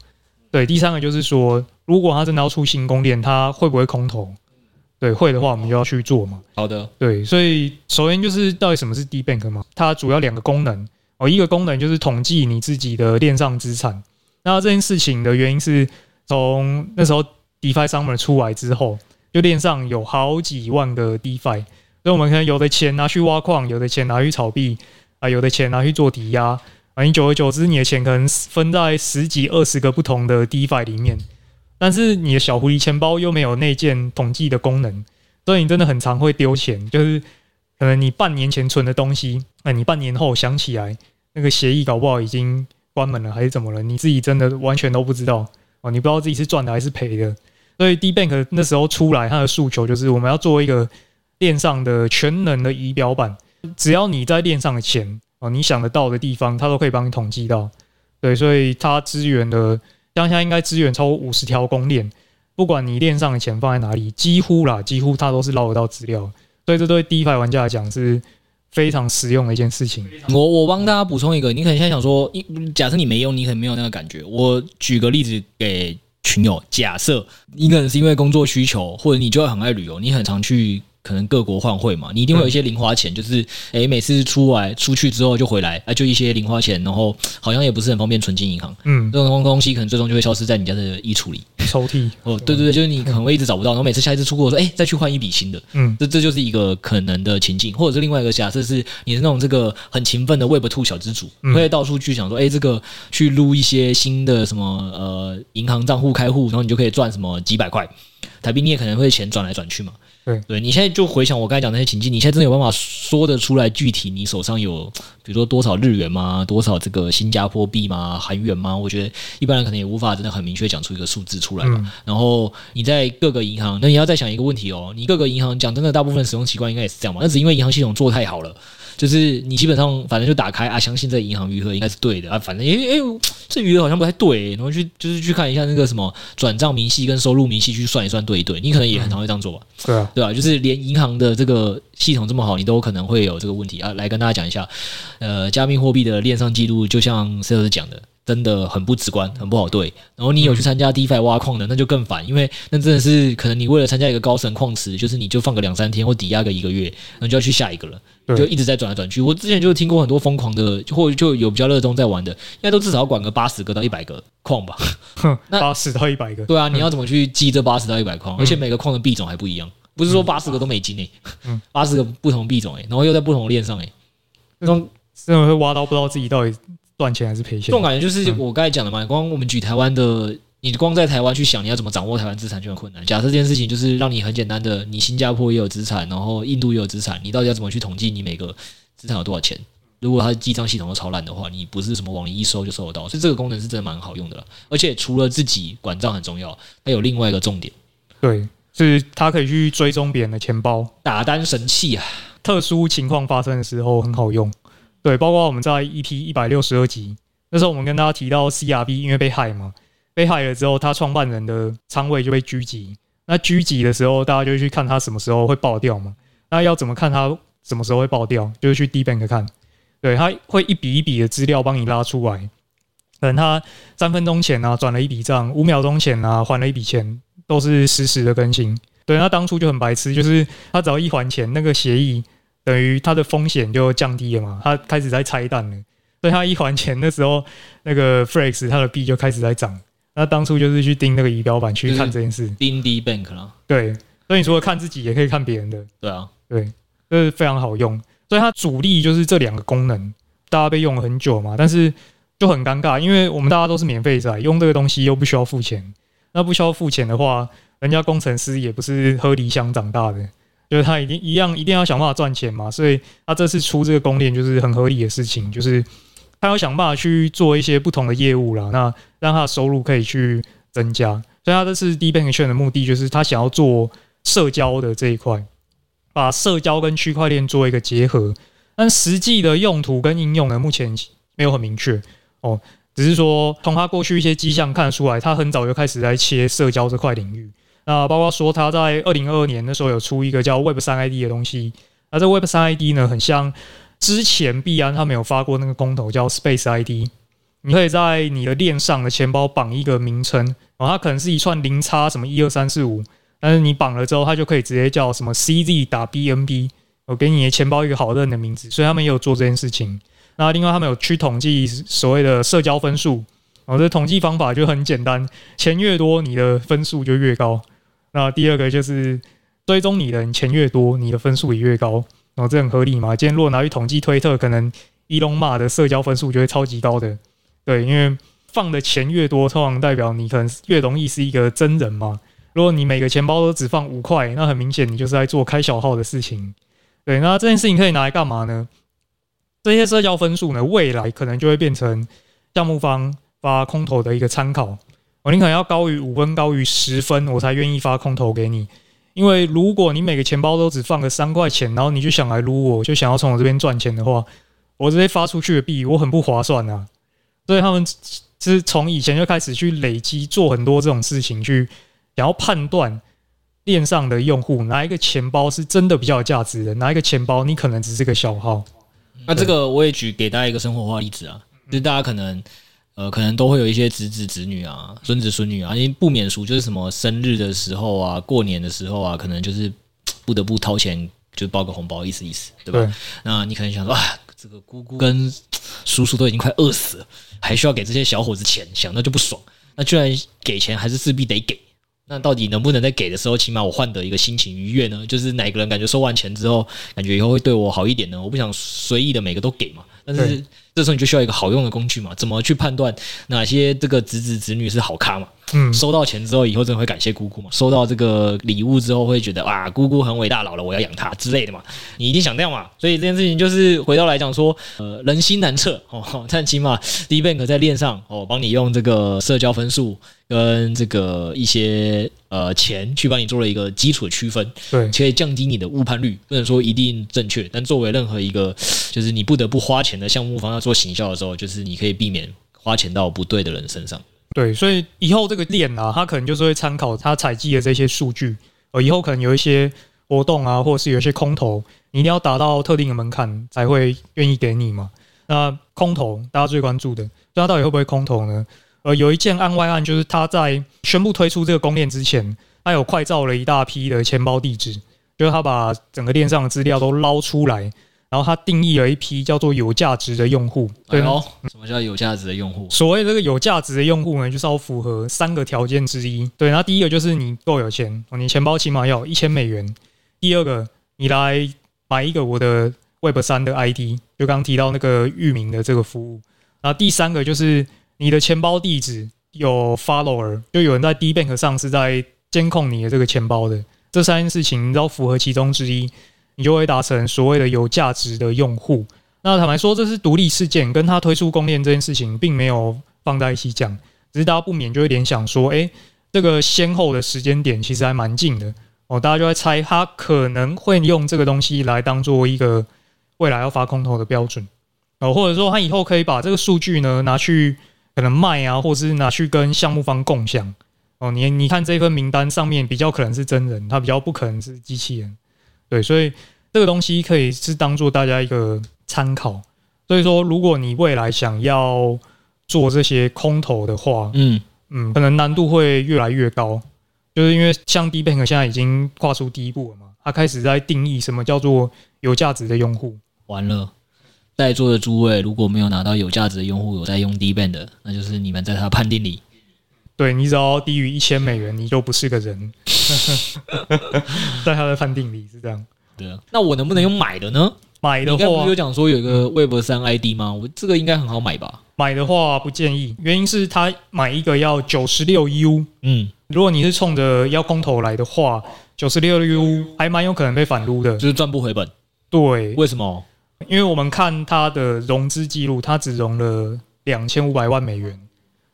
对，第三个就是说，如果它真的要出新公链，它会不会空投？对，会的话我们就要去做嘛。好的，对，所以首先就是到底什么是 D Bank 嘛？它主要两个功能哦，一个功能就是统计你自己的链上资产。那这件事情的原因是从那时候 DeFi Summer 出来之后，就链上有好几万个 DeFi，所以我们可能有的钱拿去挖矿，有的钱拿去炒币啊，有的钱拿去做抵押啊，你久而久之，你的钱可能分在十几、二十个不同的 DeFi 里面。但是你的小狐狸钱包又没有内建统计的功能，所以你真的很常会丢钱。就是可能你半年前存的东西，那你半年后想起来，那个协议搞不好已经关门了，还是怎么了？你自己真的完全都不知道哦，你不知道自己是赚的还是赔的。所以 D Bank 那时候出来，它的诉求就是我们要做一个链上的全能的仪表板，只要你在链上的钱哦，你想得到的地方，它都可以帮你统计到。对，所以它支援的。当下应该支援超过五十条公链，不管你链上的钱放在哪里，几乎啦，几乎它都是捞得到资料。所以这对 DeFi 玩家来讲是非常实用的一件事情。我我帮大家补充一个，你可能现在想说，假设你没用，你可能没有那个感觉。我举个例子给群友，假设你可能是因为工作需求，或者你就会很爱旅游，你很常去。可能各国换汇嘛，你一定会有一些零花钱，就是哎、欸，每次出来出去之后就回来，啊，就一些零花钱，然后好像也不是很方便存进银行，嗯，这种东西可能最终就会消失在你家的衣橱里、抽屉。哦，对对对，就是你可能会一直找不到，然后每次下一次出国说，哎、欸，再去换一笔新的，嗯，这这就是一个可能的情境，或者是另外一个假设是你是那种这个很勤奋的 Web Two 小资主，会到处去想说，哎、欸，这个去撸一些新的什么呃银行账户开户，然后你就可以赚什么几百块。台币，你也可能会钱转来转去嘛。对，对你现在就回想我刚才讲那些情境，你现在真的有办法说得出来具体你手上有，比如说多少日元吗？多少这个新加坡币吗？韩元吗？我觉得一般人可能也无法真的很明确讲出一个数字出来吧。嗯、然后你在各个银行，那你要再想一个问题哦，你各个银行讲真的，大部分使用习惯应该也是这样嘛？那只因为银行系统做太好了。就是你基本上反正就打开啊，相信这银行余额应该是对的啊，反正诶诶，这余额好像不太对，然后去就是去看一下那个什么转账明细跟收入明细去算一算对一对，你可能也很常会这样做吧？嗯、对啊，对啊，就是连银行的这个系统这么好，你都可能会有这个问题啊。来跟大家讲一下，呃，加密货币的链上记录，就像 Sales 讲的。真的很不直观，很不好对。然后你有去参加 DeFi 挖矿的，那就更烦，因为那真的是可能你为了参加一个高神矿池，就是你就放个两三天或抵押个一个月，那就要去下一个了，就一直在转来转去。我之前就听过很多疯狂的，或就有比较热衷在玩的，应该都至少要管个八十个到一百个矿吧。那 八十到一百个，对啊，你要怎么去记这八十到一百矿？而且每个矿的币种还不一样，不是说八十个都美金诶，嗯，八十个不同币种诶，然后又在不同链上诶，那种真的会挖到不知道自己到底。赚钱还是赔钱？这种感觉就是我刚才讲的嘛。光我们举台湾的，你光在台湾去想你要怎么掌握台湾资产就很困难。假设这件事情就是让你很简单的，你新加坡也有资产，然后印度也有资产，你到底要怎么去统计你每个资产有多少钱？如果它的记账系统都超烂的话，你不是什么网银一收就收得到。所以这个功能是真的蛮好用的了。而且除了自己管账很重要，它有另外一个重点，对，是它可以去追踪别人的钱包，打单神器啊！特殊情况发生的时候很好用。对，包括我们在 EP 一百六十二集那时候，我们跟大家提到 CRV 因为被害嘛，被害了之后，他创办人的仓位就被狙击。那狙击的时候，大家就去看他什么时候会爆掉嘛。那要怎么看他什么时候会爆掉？就是去 DeBank 看，对，他会一笔一笔的资料帮你拉出来。可能他三分钟前啊转了一笔账，五秒钟前啊还了一笔钱，都是实时的更新。对，他当初就很白痴，就是他只要一还钱，那个协议。等于他的风险就降低了嘛，他开始在拆弹了，所以他一还钱的时候，那个 Frex 他的币就开始在涨。那当初就是去盯那个仪表板去看这件事，盯 DeBank 了。对，所以你除了看自己，也可以看别人的。对啊，对，这是非常好用。所以它主力就是这两个功能，大家被用了很久嘛，但是就很尴尬，因为我们大家都是免费仔，用这个东西又不需要付钱。那不需要付钱的话，人家工程师也不是喝梨香长大的。就是他一定一样，一定要想办法赚钱嘛，所以他这次出这个供链就是很合理的事情，就是他要想办法去做一些不同的业务啦，那让他的收入可以去增加。所以他这次 DeBank Chain 的目的就是他想要做社交的这一块，把社交跟区块链做一个结合，但实际的用途跟应用呢，目前没有很明确哦，只是说从他过去一些迹象看得出来，他很早就开始在切社交这块领域。那包括说他在二零二二年的时候有出一个叫 Web 三 ID 的东西，那这 Web 三 ID 呢，很像之前币安他们有发过那个公投叫 Space ID，你可以在你的链上的钱包绑一个名称，然后它可能是一串零叉什么一二三四五，但是你绑了之后，它就可以直接叫什么 CZ 打 BNB，我给你的钱包一个好认的名字，所以他们也有做这件事情。那另外他们有去统计所谓的社交分数，哦，这统计方法就很简单，钱越多，你的分数就越高。那第二个就是追踪你的人钱越多，你的分数也越高，然后这很合理嘛？今天如果拿去统计推特，可能伊隆马的社交分数就会超级高的，对，因为放的钱越多，通常代表你可能越容易是一个真人嘛。如果你每个钱包都只放五块，那很明显你就是在做开小号的事情。对，那这件事情可以拿来干嘛呢？这些社交分数呢，未来可能就会变成项目方发空投的一个参考。我宁可要高于五分，高于十分，我才愿意发空投给你。因为如果你每个钱包都只放个三块钱，然后你就想来撸我，就想要从我这边赚钱的话，我这些发出去的币，我很不划算啊。所以他们是从以前就开始去累积，做很多这种事情，去想要判断链上的用户哪一个钱包是真的比较有价值的，哪一个钱包你可能只是个小号。那这个我也举给大家一个生活化例子啊，就是大家可能。呃，可能都会有一些侄子、侄女啊、孙子、孙女啊，因为不免俗，就是什么生日的时候啊、过年的时候啊，可能就是不得不掏钱，就包个红包，意思意思，对吧？对。那你可能想说，啊，这个姑姑跟叔叔都已经快饿死了，还需要给这些小伙子钱，想到就不爽。那居然给钱，还是势必得给。那到底能不能在给的时候，起码我换得一个心情愉悦呢？就是哪个人感觉收完钱之后，感觉以后会对我好一点呢？我不想随意的每个都给嘛。但是这时候你就需要一个好用的工具嘛？怎么去判断哪些这个侄子侄女是好咖嘛？嗯，收到钱之后，以后真的会感谢姑姑嘛？收到这个礼物之后，会觉得啊，姑姑很伟大，老了我要养她之类的嘛？你一定想这样嘛？所以这件事情就是回到来讲说，呃，人心难测 哦。但起码 DeBank 在链上哦，帮你用这个社交分数跟这个一些呃钱去帮你做了一个基础的区分，对，可以降低你的误判率。不能说一定正确，但作为任何一个。就是你不得不花钱的项目方要做行销的时候，就是你可以避免花钱到不对的人身上。对，所以以后这个链啊，它可能就是会参考它采集的这些数据，呃，以后可能有一些活动啊，或者是有一些空投，你一定要达到特定的门槛才会愿意给你嘛。那空投大家最关注的，那它到底会不会空投呢？呃，有一件案外案，就是他在宣布推出这个公链之前，他有快照了一大批的钱包地址，就是他把整个链上的资料都捞出来。然后他定义了一批叫做有价值的用户，对哦，什么叫有价值的用户？所谓这个有价值的用户呢，就是要符合三个条件之一。对，那第一个就是你够有钱，你钱包起码要一千美元；第二个，你来买一个我的 Web 三的 ID，就刚刚提到那个域名的这个服务。然后第三个就是你的钱包地址有 follower，就有人在 D Bank 上是在监控你的这个钱包的。这三件事情你要符合其中之一。你就会达成所谓的有价值的用户。那坦白说，这是独立事件，跟他推出公链这件事情并没有放在一起讲。只是大家不免就会联想说，诶，这个先后的时间点其实还蛮近的哦。大家就会猜他可能会用这个东西来当做一个未来要发空投的标准哦，或者说他以后可以把这个数据呢拿去可能卖啊，或者是拿去跟项目方共享哦。你你看这份名单上面比较可能是真人，他比较不可能是机器人。对，所以这个东西可以是当做大家一个参考。所以说，如果你未来想要做这些空投的话，嗯嗯，可能难度会越来越高，就是因为像 D Bank 现在已经跨出第一步了嘛，他开始在定义什么叫做有价值的用户。完了，在座的诸位如果没有拿到有价值的用户，有在用 D Bank 的，那就是你们在他判定里，对，你只要低于一千美元，你就不是个人。在他的判定里是这样，对啊。那我能不能用买的呢？买的话，不是有讲说有一个 Web 三 ID 吗？我这个应该很好买吧？买的话不建议，原因是他买一个要九十六 U。嗯，如果你是冲着要空投来的话，九十六 U 还蛮有可能被反撸的，就是赚不回本。对，为什么？因为我们看它的融资记录，它只融了两千五百万美元。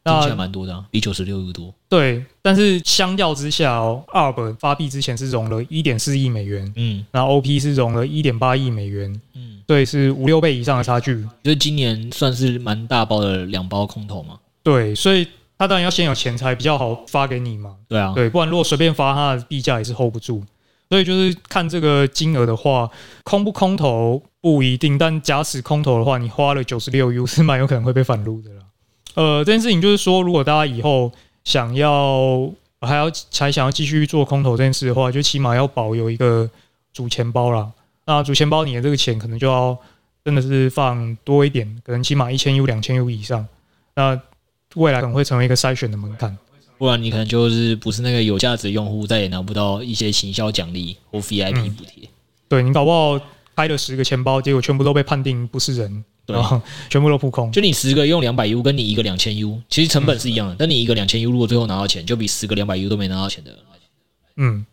听起来蛮多的，啊，比九十六亿多。对，但是相较之下哦，ARB 发币之前是融了一点四亿美元，嗯，然后 OP 是融了一点八亿美元，嗯，对，是五六倍以上的差距。就是今年算是蛮大包的两包空头嘛。对，所以他当然要先有钱才比较好发给你嘛。对啊，对，不然如果随便发，他的币价也是 hold 不住。所以就是看这个金额的话，空不空投不一定，但假使空投的话，你花了九十六 U 是蛮有可能会被反撸的啦。呃，这件事情就是说，如果大家以后想要还要才想要继续做空投这件事的话，就起码要保有一个主钱包啦。那主钱包你的这个钱可能就要真的是放多一点，可能起码一千 U、两千 U 以上。那未来可能会成为一个筛选的门槛，不然你可能就是不是那个有价值的用户，再也拿不到一些行销奖励或 VIP 补贴。嗯、对，你搞不好开了十个钱包，结果全部都被判定不是人。对，全部都扑空。就你十个用两百 U，跟你一个两千 U，其实成本是一样的。但你一个两千 U，如果最后拿到钱，就比十个两百 U 都没拿到钱的。嗯，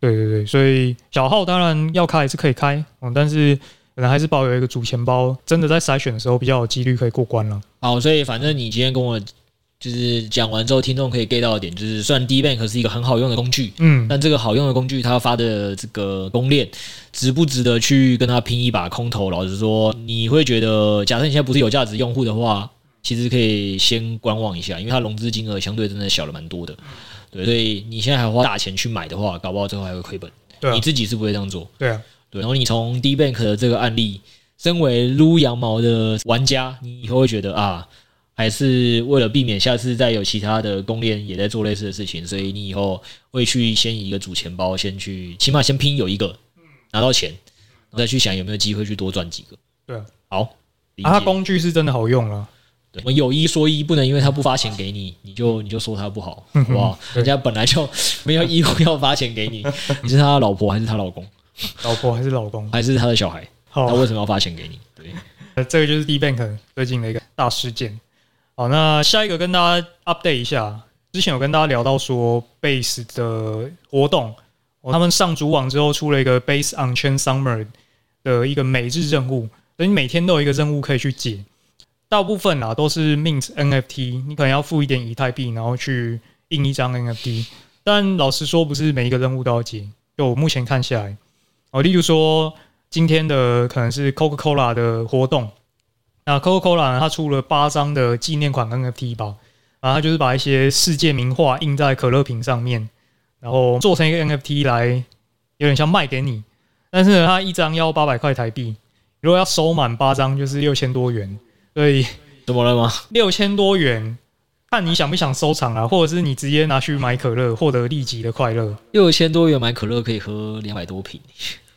对对对，所以小号当然要开也是可以开，嗯，但是可能还是保有一个主钱包，真的在筛选的时候比较有几率可以过关了。好，所以反正你今天跟我。就是讲完之后，听众可以 get 到的点，就是虽然 D Bank 是一个很好用的工具，嗯，但这个好用的工具，它发的这个公链，值不值得去跟它拼一把空头？老实说，你会觉得，假设你现在不是有价值用户的话，其实可以先观望一下，因为它融资金额相对真的小了蛮多的，对，所以你现在还花大钱去买的话，搞不好最后还会亏本。对啊，你自己是不会这样做，对啊，对。然后你从 D Bank 的这个案例，身为撸羊毛的玩家，你以后会觉得啊。还是为了避免下次再有其他的公链也在做类似的事情，所以你以后会去先以一个主钱包先去，起码先拼有一个拿到钱，再去想有没有机会去多赚几个。对啊，好，啊，它工具是真的好用啊。对，我有一说一，不能因为他不发钱给你，你就你就说他不好，好不好？人家本来就没有义务要发钱给你，你是他的老婆还是他老公？老婆还是老公？还是他的小孩？他为什么要发钱给你？对，呃，这个就是 D Bank 最近的一个大事件。好，那下一个跟大家 update 一下，之前有跟大家聊到说 Base 的活动，他们上主网之后出了一个 Base on Chain Summer 的一个每日任务，所以你每天都有一个任务可以去解，大部分啊都是 Mint NFT，你可能要付一点以太币，然后去印一张 NFT，但老实说不是每一个任务都要解，就我目前看下来，哦，例如说今天的可能是 Coca-Cola 的活动。那 Coca-Cola，它出了八张的纪念款 NFT 包，然后它就是把一些世界名画印在可乐瓶上面，然后做成一个 NFT 来，有点像卖给你。但是呢，它一张要八百块台币，如果要收满八张，就是六千多元。所以怎么了吗？六千多元。看你想不想收藏啊，或者是你直接拿去买可乐，获得立即的快乐。六千多元买可乐可以喝两百多瓶。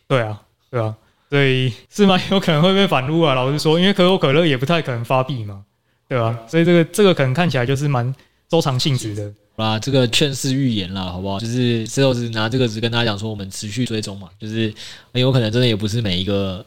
对啊，对啊，对是吗？有可能会被反撸啊。老实说，因为可口可乐也不太可能发币嘛，对吧、所以这个这个可能看起来就是蛮收藏性质的。啊，这个劝世预言啦，好不好？就是 Sales 拿这个只跟大家讲说，我们持续追踪嘛，就是很有可能真的也不是每一个。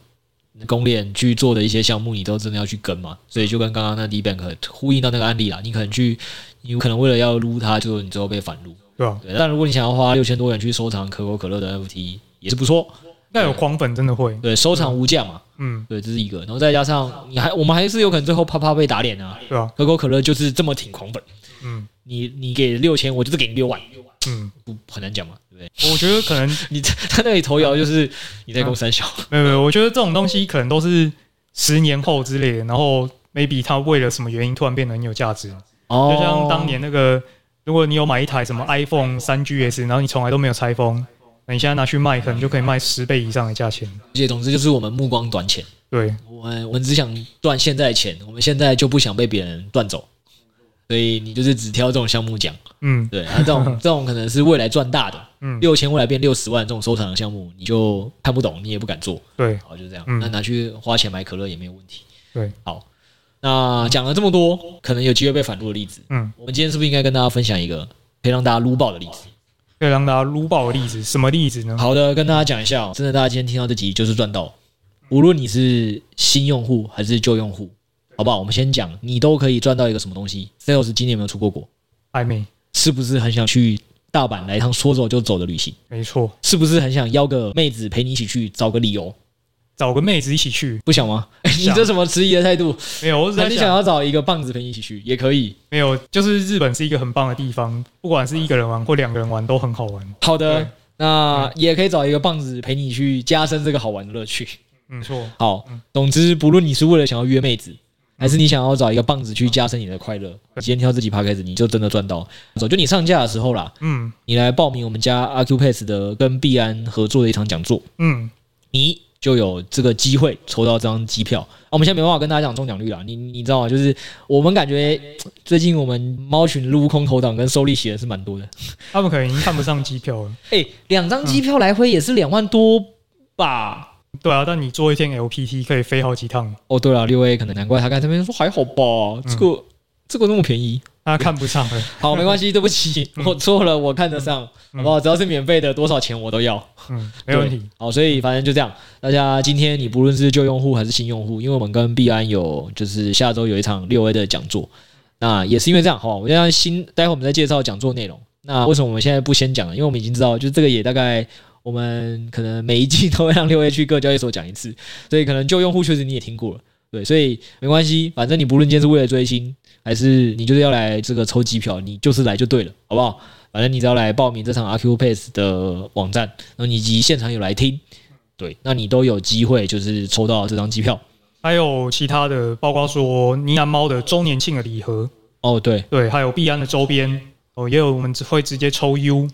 公链去做的一些项目，你都真的要去跟嘛？所以就跟刚刚那 DeBank 呼应到那个案例啦，你可能去，你可能为了要撸它，就你最后被反撸，对吧？对。但如果你想要花六千多元去收藏可口可乐的 NFT，也是不错。那有狂粉真的会。对收藏无价嘛？嗯，对，这是一个。然后再加上你还，我们还是有可能最后啪啪被打脸啊，对吧？可口可乐就是这么挺狂粉，嗯，你你给六千，我就是给你六万，嗯，不很难讲嘛。对不对？我觉得可能 你他那里头摇就是你在攻三小，没有没有，我觉得这种东西可能都是十年后之类的，然后 maybe 他为了什么原因突然变得很有价值，哦。就像当年那个，如果你有买一台什么 iPhone 三 GS，然后你从来都没有拆封，那你现在拿去卖，可能就可以卖十倍以上的价钱。而且总之就是我们目光短浅，对，我们我们只想赚现在的钱，我们现在就不想被别人赚走。所以你就是只挑这种项目讲，嗯，对，那、啊、这种 这种可能是未来赚大的，嗯，六千未来变六十万这种收藏的项目，你就看不懂，你也不敢做，对，好，就这样，嗯、那拿去花钱买可乐也没有问题，对，好，那讲了这么多，可能有机会被反撸的例子，嗯，我们今天是不是应该跟大家分享一个可以让大家撸爆的例子？可以让大家撸爆的例子，什么例子呢？好的，跟大家讲一下，真的，大家今天听到这集就是赚到，无论你是新用户还是旧用户。好不好？我们先讲，你都可以赚到一个什么东西？Sales 今年有没有出过国？还没。是不是很想去大阪来一趟说走就走的旅行？没错。是不是很想邀个妹子陪你一起去，找个理由？找个妹子一起去？不想吗？想你这什么迟疑的态度？没有，我只是你想要找一个棒子陪你一起去也可以。没有，就是日本是一个很棒的地方，不管是一个人玩或两个人玩都很好玩。好的，那也可以找一个棒子陪你去加深这个好玩的乐趣。没错。好，总之不论你是为了想要约妹子。还是你想要找一个棒子去加深你的快乐？今天挑这几趴开始，你就真的赚到。走，就你上架的时候啦，嗯，你来报名我们家 Acupass 的跟币安合作的一场讲座，嗯，你就有这个机会抽到这张机票。啊，我们现在没办法跟大家讲中奖率啦，你你知道吗？就是我们感觉最近我们猫群撸空投档跟收利息的是蛮多的，他们可能已经看不上机票了。哎，两张机票来回也是两万多吧？对啊，但你做一天 LPT 可以飞好几趟哦。对了，六 A 可能难怪他刚才这边说还好吧，这个、嗯、这个那么便宜，他看不上。好，没关系，对不起，我错了，我看得上，嗯、好不好？只要是免费的，多少钱我都要。嗯，没问题。好，所以反正就这样。大家今天你不论是旧用户还是新用户，因为我们跟币安有就是下周有一场六 A 的讲座，那也是因为这样，好吧？我们要新，待会我们再介绍讲座内容。那为什么我们现在不先讲了？因为我们已经知道，就是这个也大概。我们可能每一季都会让六 A 去各交易所讲一次，所以可能旧用户确实你也听过了，对，所以没关系，反正你不论今天是为了追星，还是你就是要来这个抽机票，你就是来就对了，好不好？反正你只要来报名这场 RQ Pace 的网站，然后你及现场有来听，对，那你都有机会就是抽到这张机票，还有其他的，包括说呢喃猫的周年庆的礼盒，哦，对。对，还有币安的周边，哦，也有我们只会直接抽 U。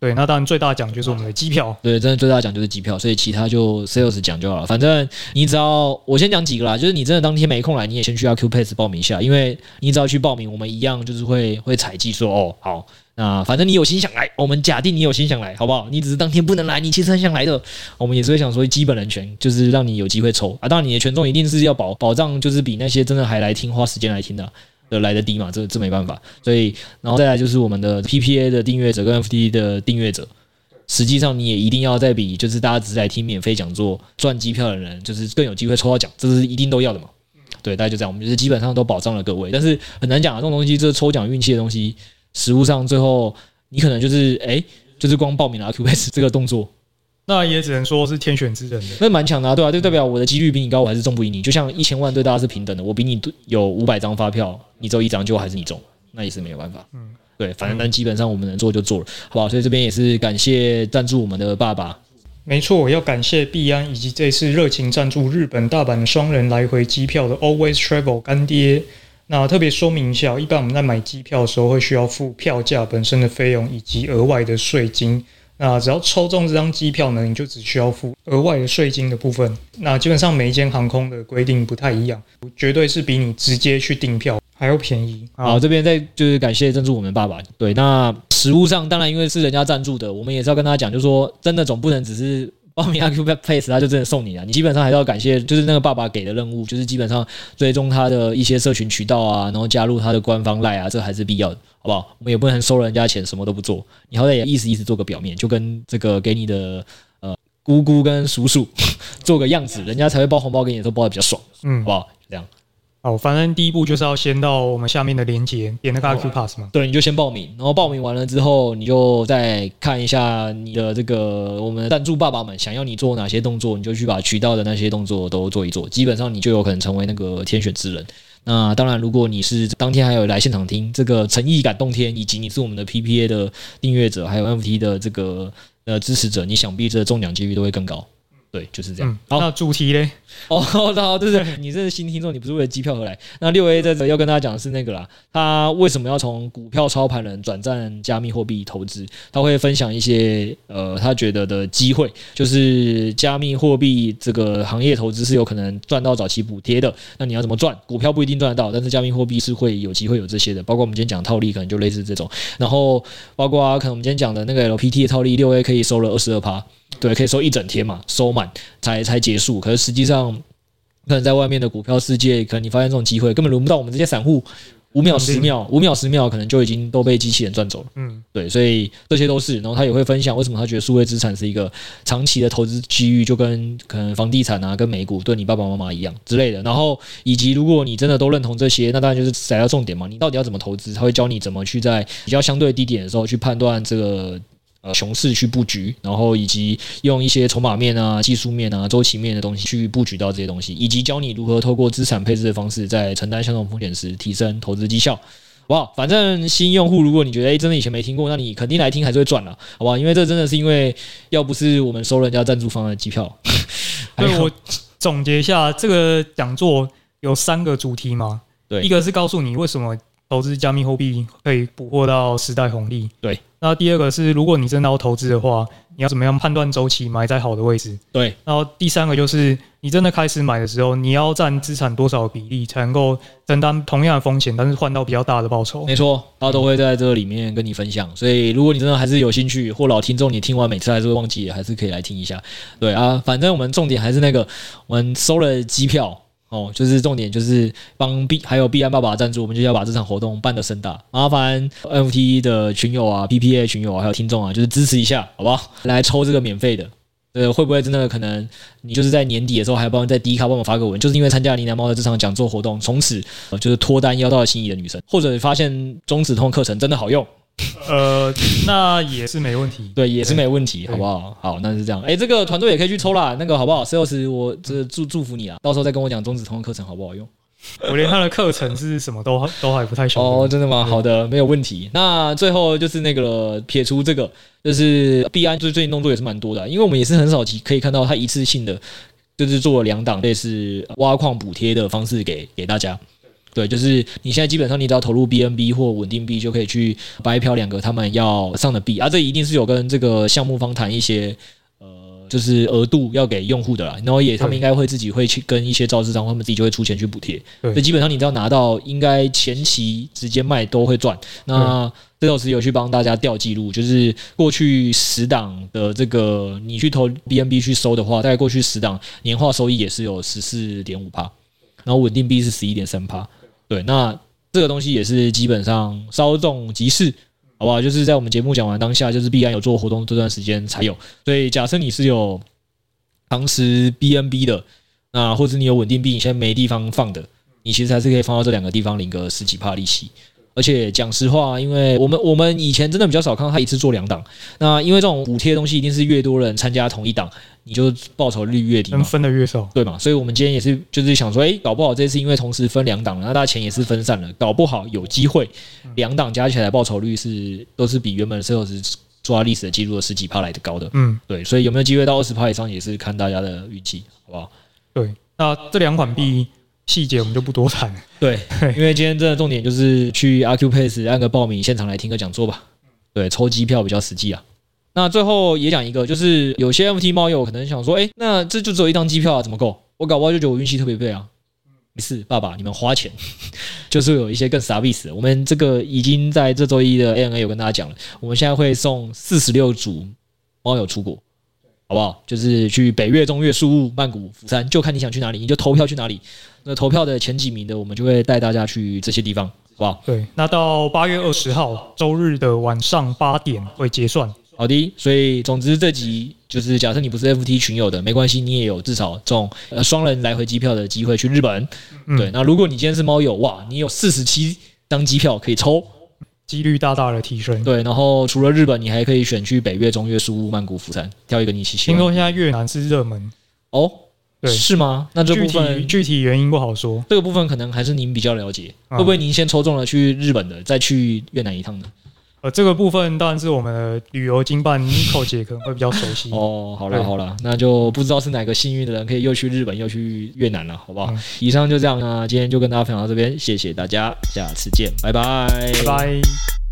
对，那当然最大奖就是我们的机票。对，真的最大奖就是机票，所以其他就 sales 讲就好了。反正你只要我先讲几个啦，就是你真的当天没空来，你也先去啊 Q Pass 报名一下，因为你只要去报名，我们一样就是会会采集说哦，好，那反正你有心想来，我们假定你有心想来，好不好？你只是当天不能来，你其实很想来的，我们也是会想说基本人权，就是让你有机会抽啊。当然你的权重一定是要保保障，就是比那些真的还来听花时间来听的。的来的低嘛，这这没办法，所以然后再来就是我们的 PPA 的订阅者跟 FT 的订阅者，实际上你也一定要再比就是大家只是来听免费讲座赚机票的人，就是更有机会抽到奖，这是一定都要的嘛。对，大家就这样，我们就是基本上都保障了各位，但是很难讲啊，这种东西，这抽奖运气的东西，实物上最后你可能就是哎，就是光报名了 QS 这个动作。那也只能说是天选之人的，那蛮强的啊，对啊，就代表我的几率比你高，我还是中不赢你。就像一千万对大家是平等的，我比你有五百张发票，你只有一张，就还是你中，那也是没有办法。嗯，对，反正但基本上我们能做就做了，好不好？所以这边也是感谢赞助我们的爸爸，没错，要感谢币安以及这次热情赞助日本大阪双人来回机票的 Always Travel 干爹。那特别说明一下，一般我们在买机票的时候会需要付票价本身的费用以及额外的税金。那只要抽中这张机票呢，你就只需要付额外的税金的部分。那基本上每一间航空的规定不太一样，绝对是比你直接去订票还要便宜。好，这边再就是感谢赞助我们爸爸。对，那实物上当然因为是人家赞助的，我们也是要跟大家讲，就是说真的总不能只是。报名 Accupace 他就真的送你了，你基本上还是要感谢，就是那个爸爸给的任务，就是基本上追踪他的一些社群渠道啊，然后加入他的官方 Line 啊，这还是必要的，好不好？我们也不能收人家钱，什么都不做，你好歹也意思意思做个表面，就跟这个给你的呃姑姑跟叔叔 做个样子，人家才会包红包给你，都包的比较爽，嗯，好不好？这样。好，反正第一步就是要先到我们下面的链接，点那个 Accupass 嘛。对，你就先报名，然后报名完了之后，你就再看一下你的这个我们赞助爸爸们想要你做哪些动作，你就去把渠道的那些动作都做一做，基本上你就有可能成为那个天选之人。那当然，如果你是当天还有来现场听这个诚意感动天，以及你是我们的 PPA 的订阅者，还有 NFT 的这个呃支持者，你想必这中奖几率都会更高。对，就是这样。嗯、好，那主题嘞？哦，好，对对，你这是新听众，你不是为了机票而来。那六 A 在这要跟大家讲的是那个啦，他为什么要从股票操盘人转战加密货币投资？他会分享一些呃，他觉得的机会，就是加密货币这个行业投资是有可能赚到早期补贴的。那你要怎么赚？股票不一定赚得到，但是加密货币是会有机会有这些的。包括我们今天讲套利，可能就类似这种。然后包括可能我们今天讲的那个 LPT 的套利，六 A 可以收了二十二趴。对，可以收一整天嘛，收满才才结束。可是实际上，可能在外面的股票世界，可能你发现这种机会根本轮不到我们这些散户，五秒十秒，五秒十秒，可能就已经都被机器人赚走了。嗯，对，所以这些都是。然后他也会分享为什么他觉得数位资产是一个长期的投资机遇，就跟可能房地产啊，跟美股对你爸爸妈妈一样之类的。然后以及如果你真的都认同这些，那当然就是踩到重点嘛。你到底要怎么投资？他会教你怎么去在比较相对低点的时候去判断这个。呃，熊市去布局，然后以及用一些筹码面啊、技术面啊、周期面的东西去布局到这些东西，以及教你如何透过资产配置的方式，在承担相同风险时提升投资绩效，好不好？反正新用户，如果你觉得诶真的以前没听过，那你肯定来听还是会赚了，好不好？因为这真的是因为要不是我们收人家赞助方的机票，对，我总结一下，这个讲座有三个主题嘛，对，一个是告诉你为什么。投资加密货币可以捕获到时代红利。对，那第二个是，如果你真的要投资的话，你要怎么样判断周期买在好的位置？对，然后第三个就是，你真的开始买的时候，你要占资产多少比例才能够承担同样的风险，但是换到比较大的报酬？没错，他都会在这里面跟你分享。所以，如果你真的还是有兴趣，或老听众，你听完每次还是会忘记，还是可以来听一下。对啊，反正我们重点还是那个，我们收了机票。哦，就是重点就是帮币还有币安爸爸赞助，我们就要把这场活动办得盛大。麻烦 NFT 的群友啊，PPA 群友啊，还有听众啊，就是支持一下，好不好？来抽这个免费的，呃，会不会真的可能你就是在年底的时候还帮在 D 卡帮我发个文，就是因为参加呢喃猫的这场讲座活动，从此就是脱单邀到了心仪的女生，或者发现中止通课程真的好用。呃，那也是没问题，对，也是没问题，好不好？好，那是这样。哎、欸，这个团队也可以去抽啦，那个好不好？Sales，我这祝祝福你啊，到时候再跟我讲中止通的课程好不好用？我连他的课程是什么都 都还不太熟。哦，真的吗？好的，没有问题。那最后就是那个撇除这个，就是币安最最近动作也是蛮多的，因为我们也是很少可以看到他一次性的，就是做了两档类似挖矿补贴的方式给给大家。对，就是你现在基本上你只要投入 BNB 或稳定币，就可以去白嫖两个他们要上的币啊。这一定是有跟这个项目方谈一些呃，就是额度要给用户的啦。然后也他们应该会自己会去跟一些造市商，他们自己就会出钱去补贴。所以基本上你只要拿到，应该前期直接卖都会赚。那这老师有去帮大家调记录，就是过去十档的这个你去投 BNB 去收的话，大概过去十档年化收益也是有十四点五趴，然后稳定币是十一点三趴。对，那这个东西也是基本上稍纵即逝，好不好？就是在我们节目讲完当下，就是必然有做活动这段时间才有。所以假设你是有长持 BNB 的，那或者你有稳定币，你现在没地方放的，你其实还是可以放到这两个地方领个十几帕利息。而且讲实话，因为我们我们以前真的比较少看到他一次做两档。那因为这种补贴的东西，一定是越多人参加同一档，你就报酬率越低，能分的越少，对嘛？所以我们今天也是就是想说，诶，搞不好这次因为同时分两档，那大家钱也是分散了，搞不好有机会两档加起来报酬率是都是比原本的 sales 抓历史的记录的十几趴来的高的。嗯，对，所以有没有机会到二十趴以上，也是看大家的运气，好不好？对，那这两款币细节我们就不多谈。对，因为今天真的重点就是去 Acupace 按个报名，现场来听个讲座吧。对，抽机票比较实际啊。那最后也讲一个，就是有些 NFT 猫友可能想说，哎，那这就只有一张机票啊，怎么够？我搞不好就觉得我运气特别背啊。没事，爸爸，你们花钱 就是有一些更傻逼死的。我们这个已经在这周一的 ANA 有跟大家讲了，我们现在会送四十六组猫友出国，好不好？就是去北越、中越、宿雾、曼谷、釜山，就看你想去哪里，你就投票去哪里。那投票的前几名的，我们就会带大家去这些地方，好不好？对，那到八月二十号周日的晚上八点会结算。好的，所以总之这集就是假设你不是 FT 群友的，没关系，你也有至少这种呃双人来回机票的机会去日本。嗯、对，那如果你今天是猫友，哇，你有四十七张机票可以抽，几率大大的提升。对，然后除了日本，你还可以选去北越、中越、苏雾、曼谷、釜山，挑一个你喜欢。听说现在越南是热门哦，对，是吗？那这部分具体，原因不好说，这个部分可能还是您比较了解，嗯、会不会您先抽中了去日本的，再去越南一趟呢？呃，这个部分当然是我们的旅游经办 Nico 姐可能会比较熟悉哦。好了好了，那就不知道是哪个幸运的人可以又去日本又去越南了，好不好？嗯、以上就这样啊，今天就跟大家分享到这边，谢谢大家，下次见，拜拜，拜拜。